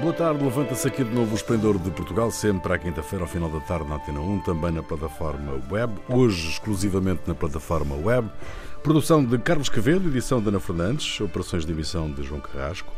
Boa tarde, levanta-se aqui de novo o Esplendor de Portugal, sempre à quinta-feira, ao final da tarde, na Antena 1, também na plataforma web, hoje exclusivamente na plataforma web. Produção de Carlos Quevedo, edição de Ana Fernandes, operações de emissão de João Carrasco.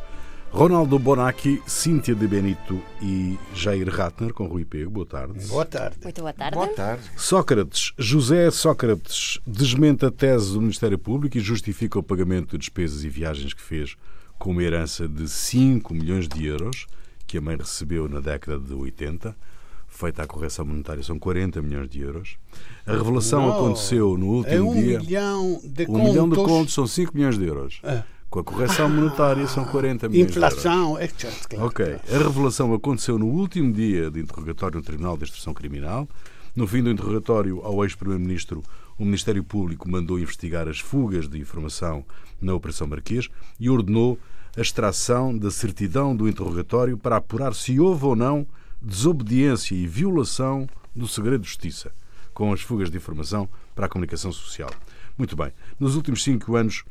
Ronaldo Bonacci, Cíntia de Benito e Jair Ratner, com Rui Pego. Boa tarde. Boa tarde. Muito boa tarde. Boa tarde. Sócrates. José Sócrates desmente a tese do Ministério Público e justifica o pagamento de despesas e viagens que fez com uma herança de 5 milhões de euros que a mãe recebeu na década de 80. Feita a correção monetária, são 40 milhões de euros. A revelação Não, aconteceu no último É um dia. milhão de Um contos. milhão de contos são 5 milhões de euros. É. Com a correção monetária são 40 milhões de euros. Inflação, etc. Ok. A revelação aconteceu no último dia de interrogatório no Tribunal de Instrução Criminal. No fim do interrogatório ao ex-primeiro-ministro, o Ministério Público mandou investigar as fugas de informação na Operação Marquês e ordenou a extração da certidão do interrogatório para apurar se houve ou não desobediência e violação do segredo de justiça com as fugas de informação para a comunicação social. Muito bem. Nos últimos cinco anos,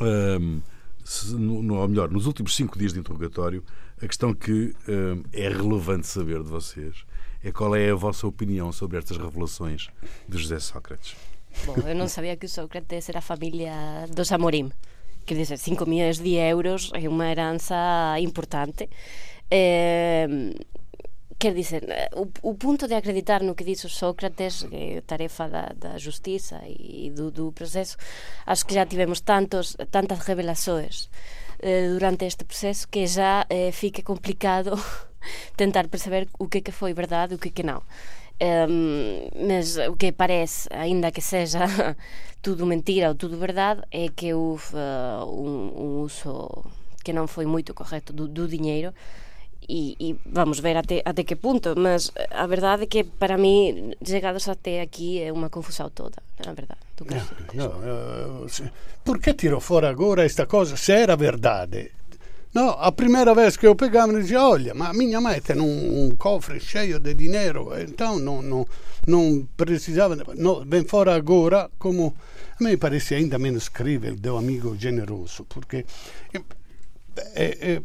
hum, se- no, ou melhor, nos últimos cinco dias de interrogatório, a questão que hum, é relevante saber de vocês é qual é a vossa opinião sobre estas revelações de José Sócrates. Bom, eu não sabia que o Sócrates era a família dos Amorim. Quer dizer, 5 milhões de euros é uma herança importante. Eh, quer dizer, o, o ponto de acreditar no que diz o Sócrates, é tarefa da, da justiça e do, do processo, acho que já tivemos tantos, tantas revelações eh, durante este processo que já eh, fica complicado tentar perceber o que é que foi verdade e o que é que não. Um, mas o que parece, ainda que seja tudo mentira ou tudo verdade, é que houve uh, um, um uso que não foi muito correto do, do dinheiro e, e vamos ver até, até que ponto, mas a verdade é que para mim, chegados até aqui, é uma confusão toda, na verdade. Tu que- No, eh, se- Perché tiro fuori agora questa cosa? Se era verdade. No, a primeira vez che eu pegava, dizia, olha, ma minha mãe tem um, um cofre cheio de dinheiro, então não, não, não precisava. No, vem fora agora como. A me parece ainda menos credibile do amigo generoso, porque. eh, eh,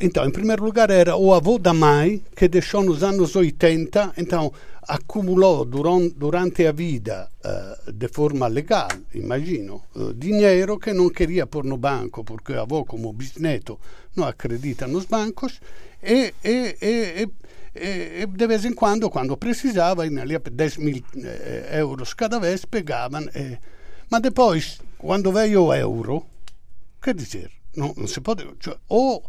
então, em primeiro lugar, era o avô da mãe que deixou nos anos 80, então accumulou duran- durante a vida, eh, de forma legal, imagino, eh, dinheiro que não queria pôr no banco, porque o avô, como bisneto, não acredita nos bancos, e, e- e- e- de vez em quando, quando precisava, ali 10 mil eh, euros cada vez, pegavam. eh, ma depois, quando veio o euro, che dizer, não, não se pode, cioè, ou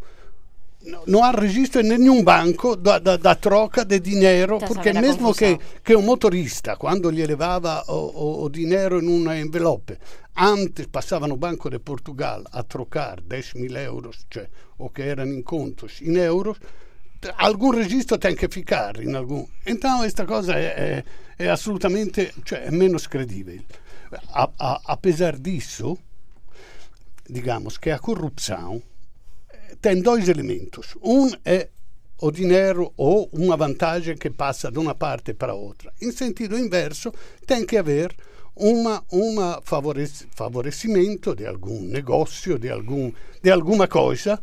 no- não há registro em nenhum banco da, da, da troca de dinheiro, Estás a porque ver a mesmo que, confusão. que o motorista, quando gli levava o, o, o dinheiro in un envelope, antes passava no Banco de Portugal a trocar 10 mil euros, cioè, o que eram em contos, em euros, t- algum registro tem que ficar em algum. Então, esta coisa é, é, é absolutamente cioè, é menos credível. A, a, apesar disso, digamos que a corrupção eh, tem dois elementos. Um é o dinheiro ou uma vantagem que passa de uma parte para outra. Em sentido inverso, tem que haver favorec- favorecimento de algum negócio, de, algum, de alguma coisa.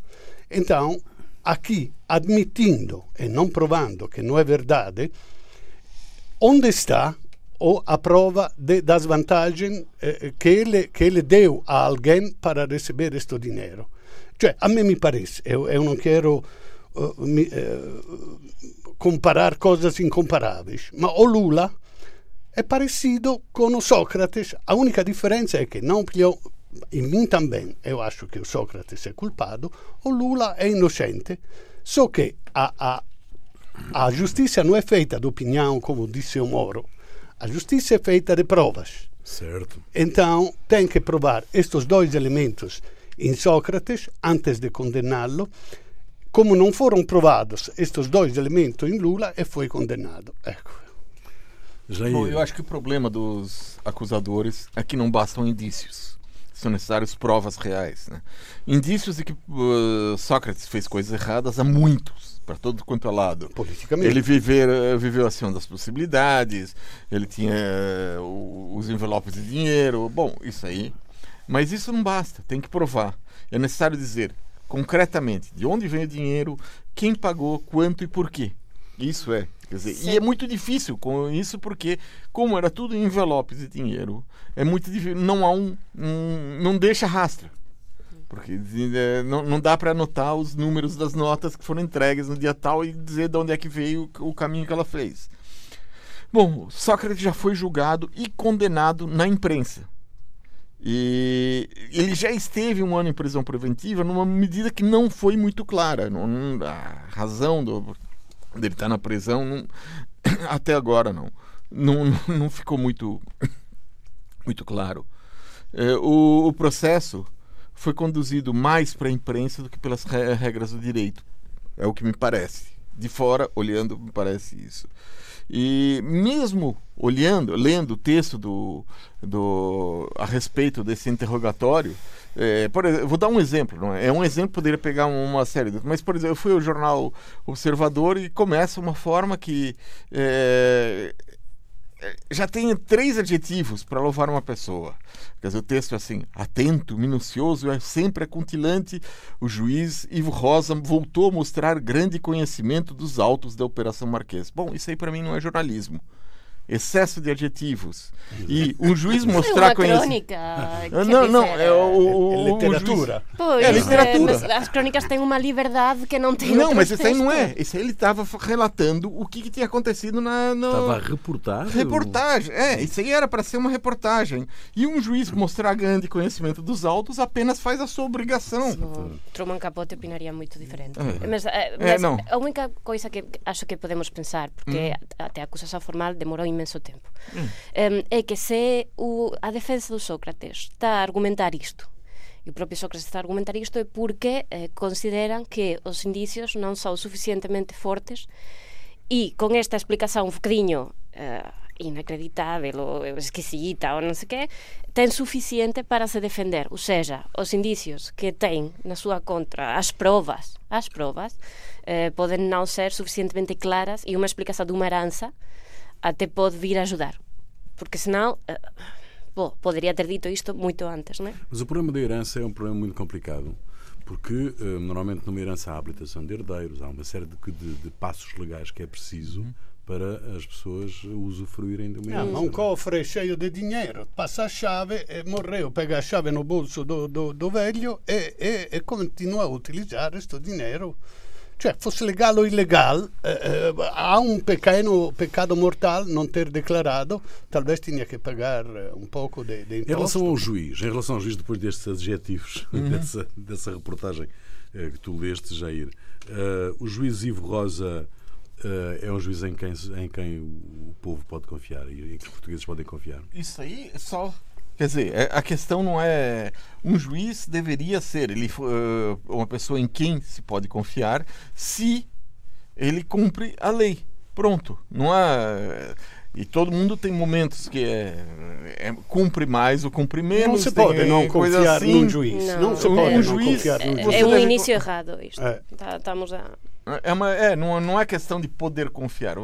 Então, aqui, admitindo e não provando que não é verdade, onde está ou a prova de, das vantagens eh, que, ele, que ele deu a alguém para receber este dinheiro. Cioè, a me mi parece, eu, eu não quero eh, mi- eh, comparar coisas incomparáveis, ma o Lula é parecido com o Sócrates. A única diferença é que não pigliou, em mim também, eu acho que o Sócrates é culpado, o Lula é inocente, só que a, a, a justiça não é feita de opinião, como disse o Moro, a justiça é feita de provas. Certo. Então, tem que provar estes dois elementos em Sócrates antes de condená-lo. Como não foram provados estes dois elementos em Lula, e foi condenado. Ecco. Jair. Bom, eu acho que o problema dos acusadores é que não bastam indícios. São necessárias provas reais. Né? Indícios de que uh, Sócrates fez coisas erradas há muitos, para todo quanto é lado. Politicamente. Ele viver, eh, viveu acima das possibilidades, ele tinha o- os envelopes de dinheiro. Bom, isso aí. Mas isso não basta, tem que provar. É necessário dizer concretamente de onde vem o dinheiro, quem pagou, quanto e por quê. Isso é. Quer dizer, e é muito difícil com isso porque, como era tudo em envelopes de dinheiro, é muito difícil. Não há um. um não deixa rastro. Porque é, não, não dá para anotar os números das notas que foram entregues no dia tal e dizer de onde é que veio o caminho que ela fez. Bom, Sócrates já foi julgado e condenado na imprensa. E ele já esteve um ano em prisão preventiva numa medida que não foi muito clara. Não, a razão do, dele estar na prisão não, até agora não, não, não ficou muito, muito claro. É, o, o processo foi conduzido mais para a imprensa do que pelas regras do direito. É o que me parece. De fora, olhando, me parece isso. E mesmo olhando, lendo o texto do, do, a respeito desse interrogatório, é, por exemplo, vou dar um exemplo, não é? é um exemplo, poderia pegar uma série, mas por exemplo, eu fui ao jornal Observador e começa uma forma que é, já tem três adjetivos para louvar uma pessoa. Quer dizer, o texto é assim: atento, minucioso, é sempre acontilante. O juiz Ivo Rosa voltou a mostrar grande conhecimento dos autos da Operação Marquês. Bom, isso aí para mim não é jornalismo excesso de adjetivos. E um juiz mostrar é crônica não não é o, é literatura. Pois, é literatura. é, as crônicas têm uma liberdade que não tem não mas isso aí não é. isso aí ele estava relatando o que, que, tinha acontecido na no... estava a reportar reportagem é isso aí era para ser uma reportagem. E um juiz mostrar grande conhecimento dos autos apenas faz a sua obrigação. Sim. Truman Capote opinaria muito diferente. É. mas, eh, mas a única coisa que acho que podemos pensar porque hum. até a acusação formal demorou imenso tempo. Mm. Um, é que se o, a defensa do Sócrates está a argumentar isto, e o próprio Sócrates está a argumentar isto, é porque eh, consideran que os indicios non son suficientemente fortes e con esta explicación un bocadinho eh, inacreditável ou esquisita ou non sei que, ten suficiente para se defender. Ou seja, os indicios que ten na súa contra, as provas, as provas, eh, poden non ser suficientemente claras e unha explicación dunha heranza até pode vir a ajudar. Porque senão, uh, poderia ter dito isto muito antes, não é? Mas o problema da herança é um problema muito complicado. Porque uh, normalmente numa herança há habilitação de herdeiros, há uma série de, de, de passos legais que é preciso uhum. para as pessoas usufruírem de uma herança. Ah, um cofre cheio de dinheiro, passa a chave, e morreu, pega a chave no bolso do, do, do velho e, e, e continua a utilizar questo dinheiro cioè fosse legale o illegale, eh, eh, ha un pequeno pecado mortal não ter declarado, talvez tinha que pagar eh, um pouco de, de imposto. Em relação ao juiz, em relação ao juiz, depois destes adjetivos, uhum. dessa, dessa reportagem eh, que tu leste, Jair, uh, o juiz Ivo Rosa uh, é um juiz em quem, em quem o povo pode confiar e em que os portugueses podem confiar? Isso aí só Quer dizer, é, a questão não é. Um juiz deveria ser ele, uh, uma pessoa em quem se pode confiar se ele cumpre a lei. Pronto. Não há. E todo mundo tem momentos que é, é cumpre mais ou cumpre menos. Não se pode não confiar assim. num juiz. Não, não se pode um não juiz, confiar num juiz. É um início errado isto. É. Tá, estamos a... É, uma, é não, não é questão de poder confiar.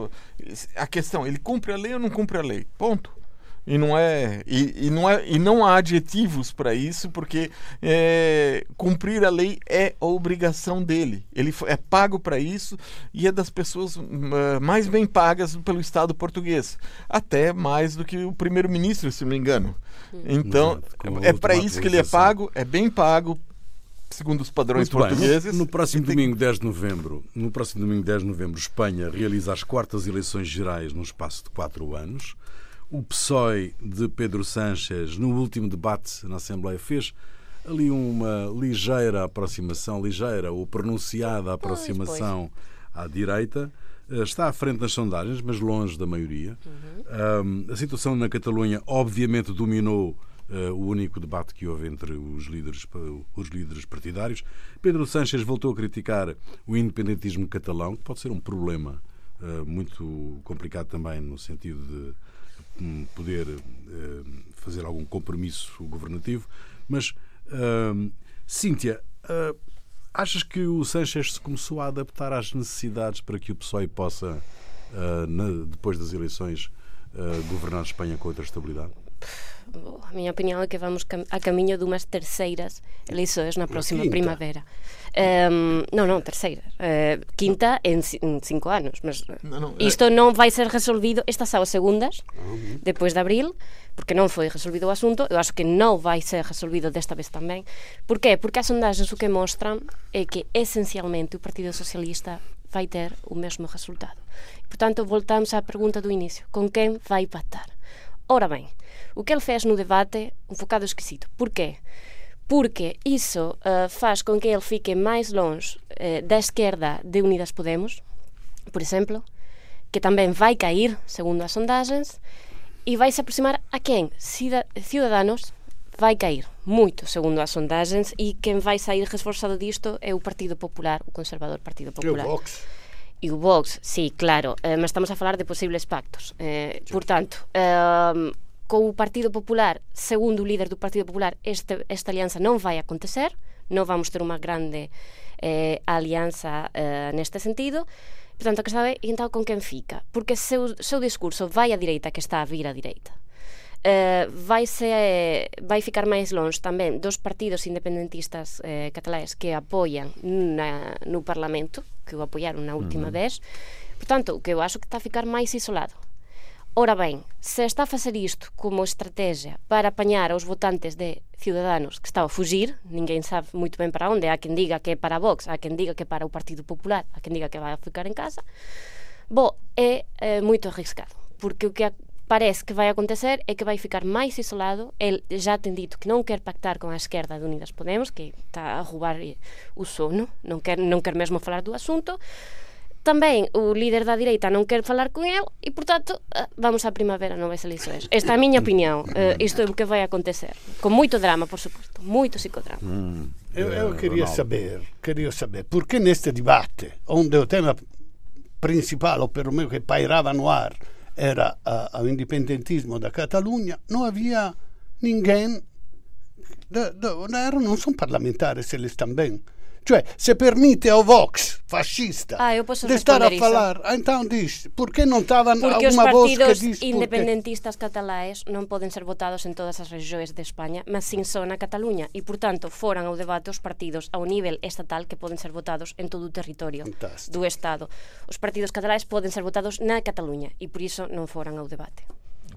A questão, ele cumpre a lei ou não cumpre a lei? Ponto. E não é e, e não é e não há adjetivos para isso porque é, cumprir a lei é a obrigação dele. Ele é pago para isso e é das pessoas uh, mais bem pagas pelo Estado português, até mais do que o primeiro-ministro, se não me engano. Hum. Então é, é para isso que ele é pago, é bem pago segundo os padrões Muito portugueses. No, no próximo tem... domingo 10 de novembro, no próximo domingo 10 de novembro, Espanha realiza as quartas eleições gerais num espaço de quatro anos o PSOE de Pedro Sánchez, no último debate na Assembleia, fez ali uma ligeira aproximação, ligeira ou pronunciada aproximação à direita. Eh, está à frente nas sondagens, mas longe da maioria. Uhum. Um, a situação na Catalunha, obviamente, dominou uh, o único debate que houve entre os líderes, os líderes partidários. Pedro Sánchez voltou a criticar o independentismo catalão, que pode ser um problema uh, muito complicado também no sentido de poder uh, fazer algum compromisso governativo. Mas, uh, Cíntia, uh, achas que o Sanchez se começou a adaptar às necessidades para que o PSOE possa, na, depois das eleições, governar Espanha com outra estabilidade? a miña opinión é que vamos cam a camiño dunhas terceiras eleições na próxima quinta. primavera. Um, non, non, terceira. Uh, quinta en, en cinco anos. Mas, eh. no, no, eh. isto eh... non vai ser resolvido, estas ao segundas, ah, uh -huh. depois de abril, porque non foi resolvido o asunto, eu acho que non vai ser resolvido desta vez tamén. Por qué? Porque as sondaxes o que mostran é que esencialmente o Partido Socialista vai ter o mesmo resultado. Portanto, voltamos á pergunta do inicio. Con quen vai pactar? Ora ben, O que ele fez no debate, um bocado esquisito. Porquê? Porque isso uh, eh, faz com que ele fique mais longe uh, da esquerda de Unidas Podemos, por exemplo, que também vai cair, segundo as sondagens, e vai se aproximar a quem? Cida Ciudadanos vai cair, muito, segundo as sondagens, e quem vai sair reforçado disto é o Partido Popular, o conservador Partido Popular. E o Vox. E o Vox, sí, claro, eh, mas estamos a falar de posibles pactos. Eh, portanto, eh, con o Partido Popular, segundo o líder do Partido Popular, este, esta alianza non vai acontecer, non vamos ter unha grande eh, alianza eh, neste sentido. Portanto, que sabe, e entón con quen fica? Porque seu, seu discurso vai a direita que está a vir a direita. Eh, vai, se, vai ficar máis longe tamén dos partidos independentistas eh, cataláes que apoian na, no Parlamento, que o apoiaron na última vez. Portanto, o que eu acho que está a ficar máis isolado. Ora ben, se está a facer isto como estrategia para apañar aos votantes de Ciudadanos que está a fugir, ninguén sabe moito ben para onde, há quen diga que é para Vox, há quen diga que é para o Partido Popular, há quen diga que vai a ficar en casa, bo, é, é moito arriscado, porque o que parece que vai acontecer é que vai ficar máis isolado. El já ten dito que non quer pactar con a esquerda de Unidas Podemos, que está a roubar eh, o sono, non quer, non quer mesmo falar do asunto. Tamén o líder da direita non quer falar con el e, portanto, eh, vamos á primavera novas eleições. Esta é a miña opinión. Eh, isto é o que vai acontecer. Con moito drama, por suposto. Moito psicodrama. Eu, eu Eh, queria saber, queria saber, perché neste debate, onde o tema principale, o perlomeno che pairava no ar, era uh, o indipendentismo da Catalogna, non havia ninguém, da, da, era, non sono parlamentari se le stanno bene. Cioè, se permite ao Vox fascista ah, de estar a falar, ah, iso. então diz, por que non estaban Porque a unha voz que dis... Porque os partidos independentistas catalães non poden ser votados en todas as regións de España, mas sin só na Cataluña, e, portanto, foran ao debate os partidos ao nivel estatal que poden ser votados en todo o territorio Fantástico. do Estado. Os partidos catalães poden ser votados na Cataluña, e por iso non foran ao debate.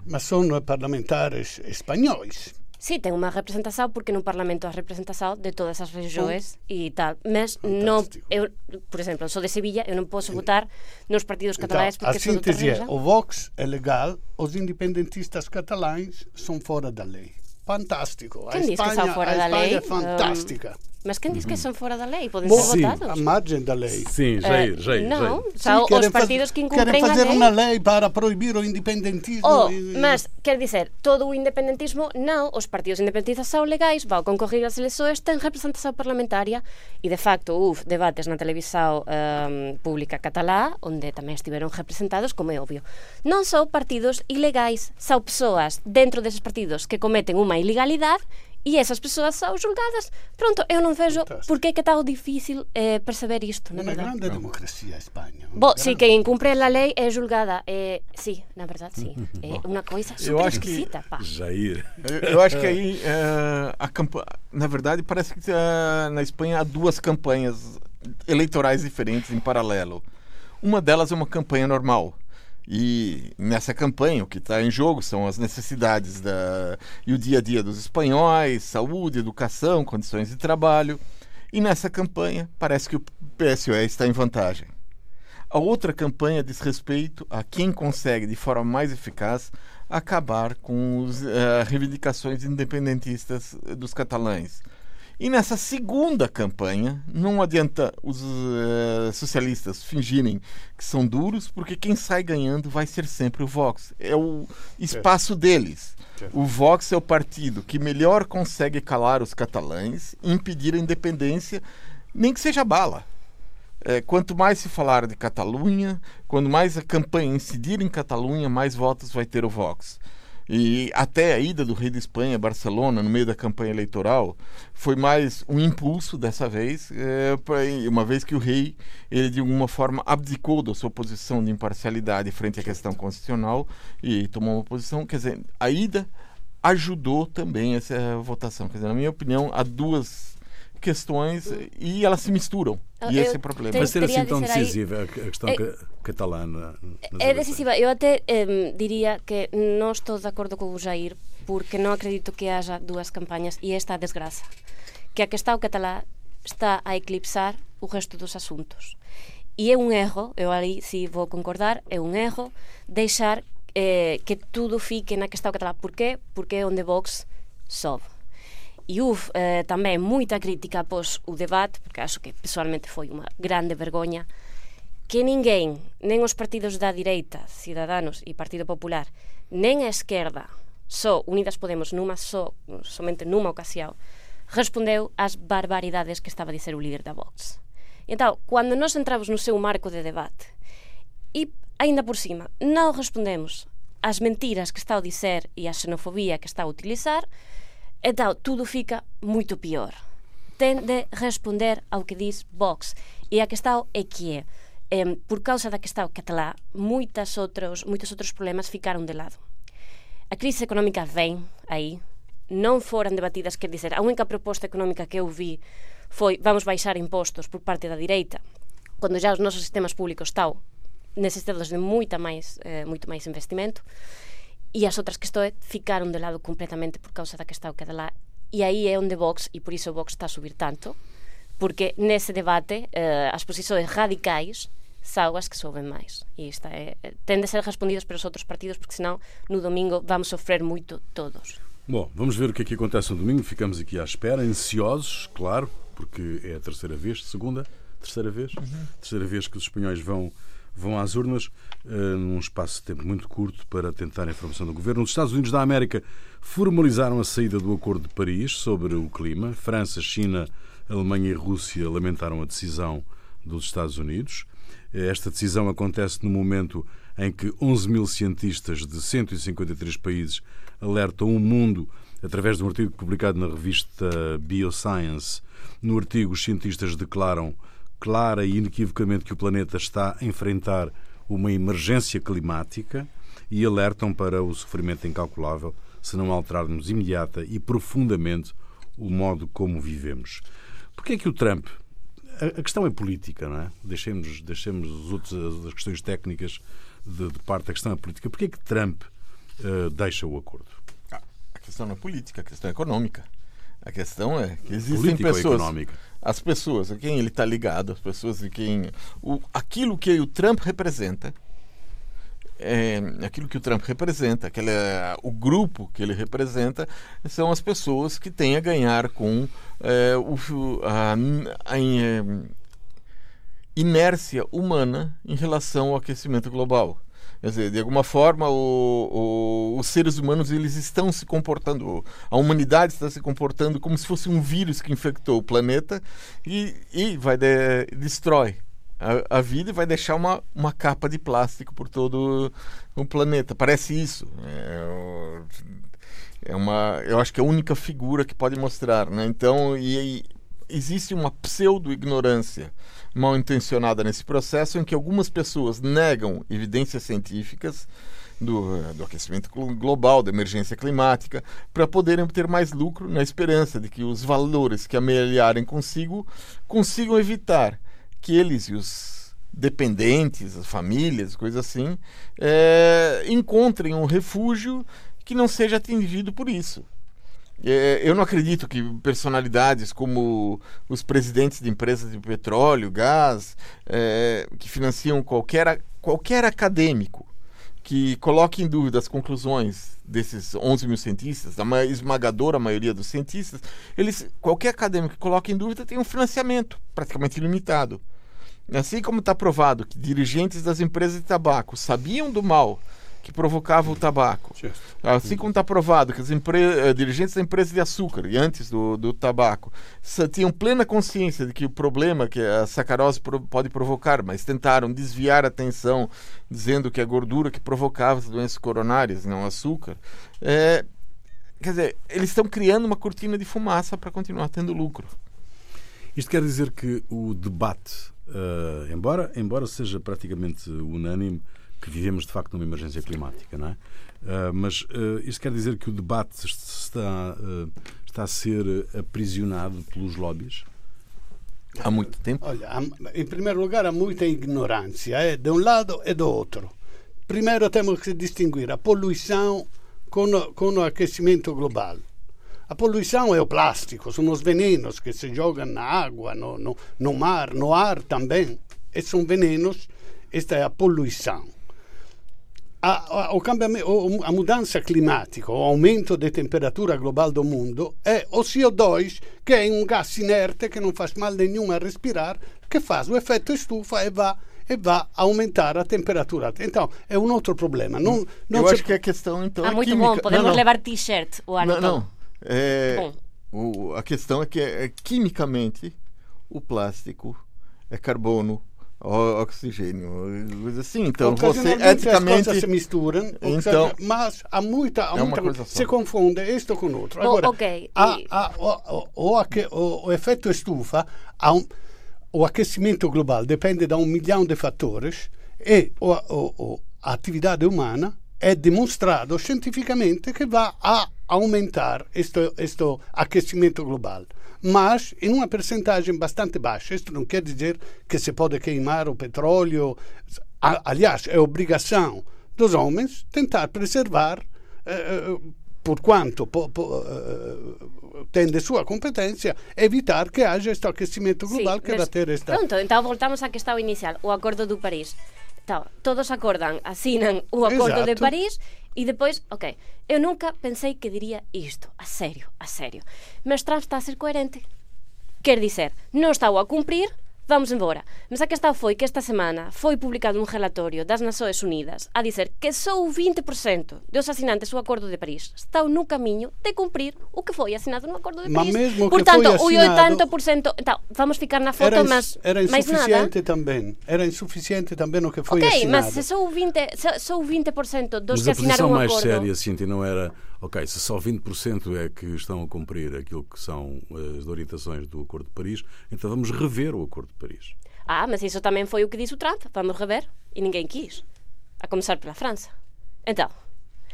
Mas son eh, parlamentares españois. Sí, ten unha representación porque no Parlamento has representación de todas as regións e tal, mas non eu, por exemplo, sou de Sevilla, eu non posso votar nos partidos Então, cataláes a porque sou de outra é: región. o Vox é legal, os independentistas catalães são fora da lei. Fantástico. Quem a diz que Espanha, são fora a da Espanha lei? é fantástica. Mas quen diz que son fora da lei? Poden ser sí, votados? a margen da lei. Sí, rei, eh, rei. Non, xa, sí, os partidos que incumpren a lei... Queren facer unha lei para prohibir o independentismo. Oh, e... mas, quer dizer, todo o independentismo, non, os partidos independentistas son legais, vao concorrer as elexoes, ten representación parlamentaria e, de facto, uf, debates na televisao um, ehm, pública catalá, onde tamén estiveron representados, como é obvio. Non só partidos ilegais, son persoas dentro deses partidos que cometen unha ilegalidade e esas persoas son julgadas. Pronto, eu non vejo Fantástico. por que é tal difícil eh, perceber isto, na Uma verdade. grande democracia a Espanha. Bo, Uma si grande- que incumpre a lei é julgada. Eh, sí, na verdade, sí. É unha coisa Eu super acho que- esquisita, pá. Jair. Eu, eu acho que aí eh, a campanha, na verdade, parece que eh, na Espanha há duas campanhas eleitorais diferentes em paralelo. Uma delas é uma campanha normal. E nessa campanha o que está em jogo são as necessidades da, e o dia a dia dos espanhóis, saúde, educação, condições de trabalho. E nessa campanha parece que o PSOE está em vantagem. A outra campanha diz respeito a quem consegue, de forma mais eficaz, acabar com as reivindicações independentistas eh, dos catalães. E nessa segunda campanha, não adianta os eh, socialistas fingirem que são duros, porque quem sai ganhando vai ser sempre o Vox. É o espaço deles. Certo. O Vox é o partido que melhor consegue calar os catalães e impedir a independência, nem que seja bala. É, quanto mais se falar de Catalunha, quanto mais a campanha incidir em Catalunha, mais votos vai ter o Vox. E até a ida do rei de Espanha a Barcelona, no meio da campanha eleitoral, foi mais um impulso dessa vez, é, pra- uma vez que o rei, ele de alguma forma abdicou da sua posição de imparcialidade frente à questão constitucional e tomou uma posição, quer dizer, a ida ajudou também essa votação. Quer dizer, na minha opinião, há duas questões e elas se misturam. E esse é o problema. Vai ser assim tão de ser aí- decisiva a questão É- ca- catalana? É decisiva. Eu até em, diría que non estou de acordo con o Jair porque non acredito que haxa dúas campañas e esta é a desgraza. Que a que está o catalá está a eclipsar o resto dos asuntos. E é un erro, eu ali si vou concordar, é un erro deixar eh, que tudo fique na que está o catalá. Por qué? Porque é onde Vox sobe. E houve eh, tamén moita crítica após o debate, porque acho que pessoalmente foi unha grande vergoña, que ninguén, nen os partidos da direita, Ciudadanos e Partido Popular, nen a esquerda, só Unidas Podemos numa só, somente numa ocasión, respondeu ás barbaridades que estaba a dizer o líder da Vox. E entao, cando nos entramos no seu marco de debate, e aínda por cima, non respondemos ás mentiras que está a dizer e a xenofobia que está a utilizar, entón, tudo fica moito pior. Ten de responder ao que diz Vox. E a que está é que é. Por causa da que está o catalá moitas outros, moitos outros problemas ficaron de lado. A crise económica vem aí. Non foran debatidas, quer dizer, a única proposta económica que eu vi foi vamos baixar impostos por parte da direita cando já os nosos sistemas públicos estão necesitados de moita máis, eh, moito máis investimento e as outras questões ficaron de lado completamente por causa da que está o catalá e aí é onde Vox, e por iso Vox está a subir tanto porque nese debate eh, as posições radicais são as que soben máis. E esta é, ten de ser respondidas pelos outros partidos porque senão no domingo vamos sofrer moito todos. Bom, vamos ver o que é que acontece no domingo. Ficamos aqui à espera, ansiosos, claro, porque é a terceira vez, segunda, terceira vez, terceira vez que os espanhóis vão vão às urnas eh, num espaço de tempo muito curto para tentar a informação do governo. Os Estados Unidos da América formalizaram a saída do Acordo de Paris sobre o clima. França, China, Alemanha e Rússia lamentaram a decisão dos Estados Unidos. Eh, Esta decisão acontece no momento em que 11 mil cientistas de 153 países alertam o mundo através de um artigo publicado na revista Bioscience. No artigo, os cientistas declaram clara e inequivocamente que o planeta está a enfrentar uma emergência climática e alertam para o sofrimento incalculável se não alterarmos imediata e profundamente o modo como vivemos. Porquê é que o Trump a questão é política, não é? Deixemos, deixemos os outros, as questões técnicas de, de parte. A questão é política. Porquê é que Trump eh, deixa o acordo? A questão não é política, a questão é econômica. A questão é que existem pessoas. As pessoas a quem ele está ligado, as pessoas de quem. O, aquilo que o Trump representa. É, aquilo que o Trump representa, aquele, o grupo que ele representa, são as pessoas que têm a ganhar com é, o, a, a, é, inércia humana em relação ao aquecimento global. Quer dizer, de alguma forma, o, o, os seres humanos eles estão se comportando, a humanidade está se comportando como se fosse um vírus que infectou o planeta e, e vai de, destrói a, a, vida e vai deixar uma, uma capa de plástico por todo o planeta. Parece isso. É, é uma, eu acho que é a única figura que pode mostrar. Né? Então, e, e existe uma pseudo-ignorância mal intencionada nesse processo em que algumas pessoas negam evidências científicas do, do aquecimento global, da emergência climática, para poderem ter mais lucro na esperança de que os valores que amelharem consigo consigam evitar que eles e os dependentes, as famílias, coisas assim, é, encontrem um refúgio que não seja atingido por isso. É, eu não acredito que personalidades como os presidentes de empresas de petróleo, gás, é, que financiam qualquer, qualquer acadêmico que coloque em dúvida as conclusões desses 11 mil cientistas, a esmagadora maioria dos cientistas, eles, qualquer acadêmico que coloque em dúvida tem um financiamento praticamente ilimitado. Assim como está provado que dirigentes das empresas de tabaco sabiam do mal que provocava o tabaco. Assim como está provado que os uh, dirigentes da empresa de açúcar e antes do, do tabaco tinham plena consciência de que o problema que a sacarose pro pode provocar, mas tentaram desviar a atenção dizendo que a gordura que provocava as doenças coronárias, não o açúcar. É, quer dizer, eles estão criando uma cortina de fumaça para continuar tendo lucro. Isto quer dizer que o debate, uh, embora, embora seja praticamente unânime, que vivemos de facto numa emergência climática, não é? Uh, mas uh, isto quer dizer que o debate está, uh, está a ser aprisionado pelos lobbies? Há muito tempo? Olha, em primeiro lugar, há muita ignorância, é, de um lado e do outro. Primeiro temos que distinguir a poluição com, com o aquecimento global. A poluição é o plástico, são os venenos que se jogam na água, no, no, no mar, no ar também. E são venenos, esta é a poluição. A, a, o a mudança climática, o aumento da temperatura global do mundo é o CO2, que é um gás inerte que não faz mal nenhum a respirar, que faz o efeito estufa e vai e vai aumentar a temperatura. Então, é um outro problema. Não, não Eu se... acho que a questão, então, ah, é muito química. bom. Podemos não, não. levar t-shirt o ano Não, não. É, o, a questão é que, é, quimicamente, o plástico é carbono, oxigênio, assim. Então você eticamente as se misturam, então, mas há muita, há é muita coisa se confunde isto com outro. Agora, oh, okay. há, há, o, o, o, o, efeito estufa, um, o aquecimento global depende da um milhão de fatores e a atividade humana é demonstrado cientificamente que vai a aumentar este, este aquecimento global mas em uma percentagem bastante baixa. Isto não quer dizer que se pode queimar o petróleo. Aliás, é obrigação dos homens tentar preservar, eh, por quanto po, po, eh, tem de sua competência, evitar que haja este aquecimento global que vai ter esta. Pronto, então voltamos à questão inicial, o Acordo do Paris. Então, todos acordan, asinan o Acordo Exacto. de París e depois, ok, eu nunca pensei que diría isto, a serio, a serio. Mas Trump está a ser coherente. Quer dizer, non está a cumprir, vamos embora. Mas a questão foi que esta semana foi publicado un relatorio das Nações Unidas a dizer que só o 20% dos asinantes do Acordo de París estão no camiño de cumprir o que foi asinado no Acordo de París. mesmo Portanto, o 80%, então, vamos ficar na foto, era, mas era insuficiente também. Era insuficiente também o que foi okay, assinado. mas se só o 20%, só o 20 dos mas que assinaram o acordo... mais séria, Cintia, não era ok, se só 20% é que estão a cumprir aquilo que são as orientações do Acordo de Paris, então vamos rever o Acordo de Paris. Ah, mas isso também foi o que disse o Trump. Vamos rever. E ninguém quis. A começar pela França. Então.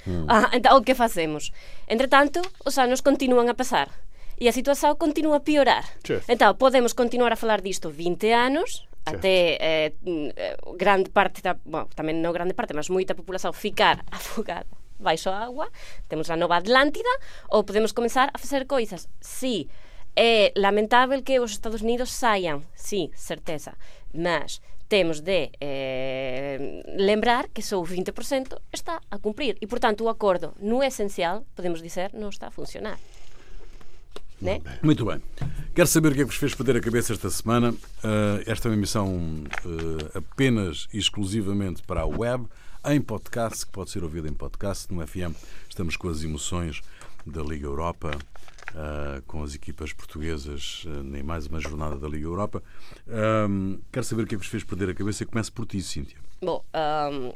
Hum. Ah, então o que fazemos? Entretanto, os anos continuam a passar. E a situação continua a piorar. Certo. Então, podemos continuar a falar disto 20 anos, certo. até eh, eh, grande parte da, bom, tamén non grande parte, mas moita população ficar afogada baixo a agua, temos a nova Atlántida, ou podemos comenzar a facer coisas. Sí, É lamentável que os Estados Unidos saiam, sí, certeza, mas temos de eh, lembrar que só o 20% está a cumprir e, portanto, o acordo no essencial, podemos dizer, não está a funcionar. Né? Muito bem. Quero saber o que é que vos fez perder a cabeça esta semana. Uh, esta é uma emissão uh, apenas e exclusivamente para a web, em podcast, que pode ser ouvido em podcast. No FM estamos com as emoções da Liga Europa, uh, com as equipas portuguesas uh, nem mais uma jornada da Liga Europa. Um, quero saber o que é que vos fez perder a cabeça começo por ti, Cíntia. Bom, um,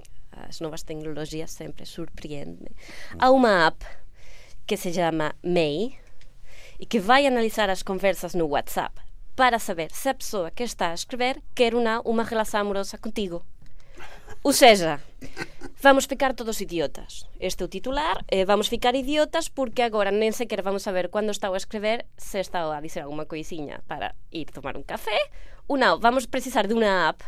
as novas tecnologias sempre surpreendem. Há uma app que se chama May e que vai analisar as conversas no WhatsApp para saber se a pessoa que está a escrever quer ou não uma relação amorosa contigo. Usesa. Vamos ficar todos idiotas. Este é o titular. Eh, vamos ficar idiotas porque agora nem sequer vamos saber cando está a escrever, se está a dizer alguma coisinha para ir tomar un café. Una, vamos precisar dunha app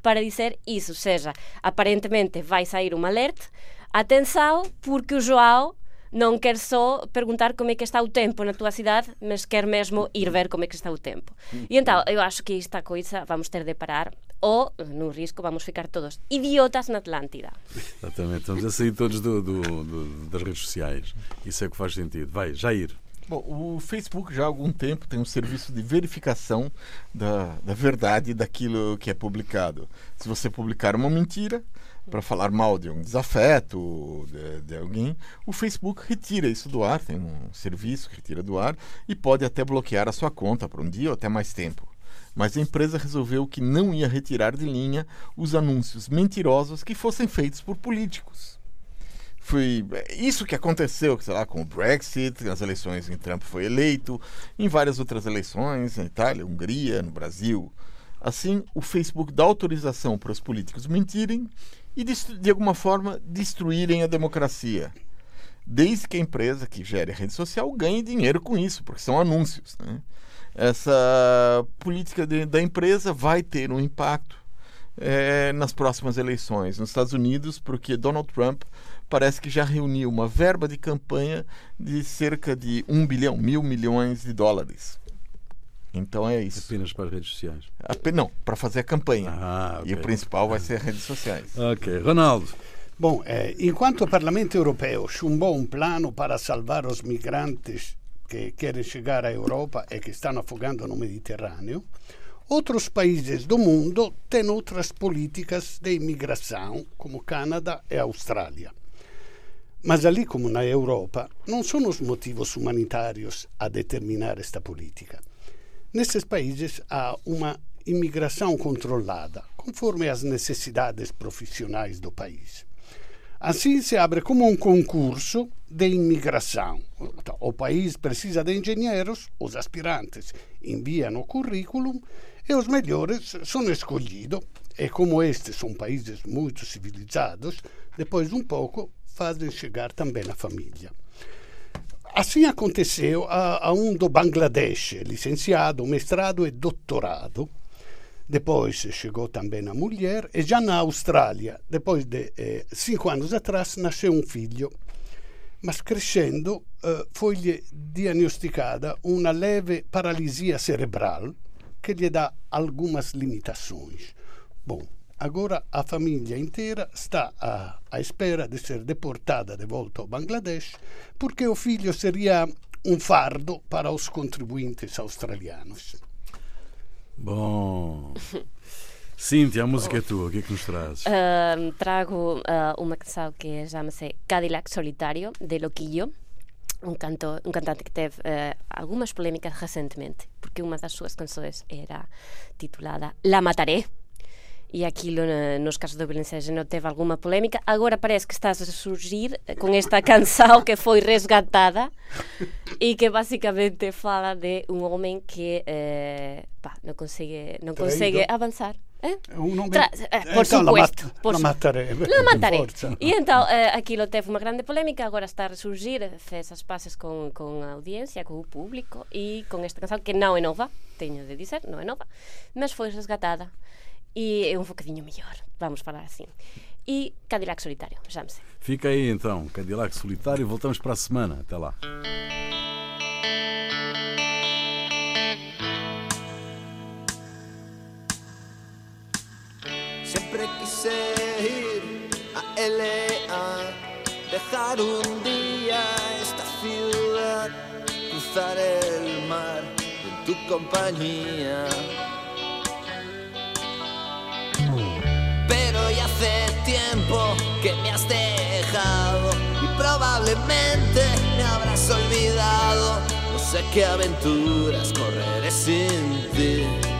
para dizer iso. Seja, aparentemente vai sair un alert. Atenção, porque o João non quer só perguntar como é que está o tempo na tua cidade, mas quer mesmo ir ver como é que está o tempo. E então, eu acho que esta coisa vamos ter de parar ou, no risco, vamos ficar todos idiotas na Atlântida. Exatamente, estamos a sair todos do, do, do, das redes sociais. Isso é que faz sentido. Vai, Jair. Bom, o Facebook já há algum tempo tem um serviço de verificação da, da verdade daquilo que é publicado. Se você publicar uma mentira para falar mal de um desafeto de, de, alguém, o Facebook retira isso do ar, tem um serviço que retira do ar e pode até bloquear a sua conta por um dia ou até mais tempo mas a empresa resolveu que não ia retirar de linha os anúncios mentirosos que fossem feitos por políticos. Foi isso que aconteceu, sei lá, com o Brexit, nas eleições em Trump foi eleito, em várias outras eleições, na Itália, Hungria, no Brasil. Assim, o Facebook dá autorização para os políticos mentirem e, de alguma forma, destruírem a democracia. Desde que a empresa que gere a rede social ganhe dinheiro com isso, porque são anúncios. Né? Essa política de, da empresa vai ter um impacto é, nas próximas eleições nos Estados Unidos, porque Donald Trump parece que já reuniu uma verba de campanha de cerca de um bilhão, mil milhões de dólares. Então é isso. Apenas para as redes sociais? Não, para fazer a campanha. Ah, okay. E o principal vai ser as redes sociais. Ok. Ronaldo. Bom, eh, enquanto o Parlamento Europeu chumbou um plano para salvar os migrantes que querem chegar à Europa e que estão afogando no Mediterrâneo, outros países do mundo têm outras políticas de imigração, como Canadá e Austrália. Mas ali como na Europa, não são os motivos humanitários a determinar esta política. Nesses países há uma imigração controlada, conforme as necessidades profissionais do país. Assim se abre como um concurso de imigração. O país precisa de engenheiros, os aspirantes enviam o currículo e os melhores são escolhidos. E como estes são países muito civilizados, depois de um pouco fazem chegar também a família. Assim aconteceu a, a um do Bangladesh, licenciado, mestrado e doutorado. Depois chegou também a mulher e já na Austrália, depois de eh, cinco anos atrás, nasceu um filho. Mas crescendo eh, foi-lhe diagnosticada uma leve paralisia cerebral que lhe dá algumas limitações. Bom, Agora a família inteira está à, à espera de ser deportada de volta ao Bangladesh porque o filho seria um fardo para os contribuintes australianos. Bom. Cíntia, a música é tua, o que é que nos trazes? Uh, trago uh, uma canção que chama-se Cadillac Solitário, de Loquillo, um, canto, um cantante que teve uh, algumas polémicas recentemente, porque uma das suas canções era titulada La Mataré, e aquilo nos casos de violência de género teve alguma polémica. Agora parece que está a surgir com esta canção que foi resgatada e que basicamente fala de um homem que eh, pá, não consegue, não consegue avançar. Eh? Nome... Tra eh, por então, supuesto. La, por la mataré. La mataré. E então, eh, aquilo teve unha grande polémica, agora está a resurgir, fez as pases con, con a audiencia, con o público, e con esta canción que non é nova, teño de dizer, non é nova, mas foi resgatada e é um bocadinho melhor, vamos falar assim. E Cadillac Solitário, vejamos. Fica aí então, Cadillac Solitário, voltamos para a semana. Até lá. Sempre quise ir a LA, dejar un día esta ciudad, cruzar el mar en tu compañía. Hace tiempo que me has dejado y probablemente me habrás olvidado. No sé qué aventuras correré sin ti.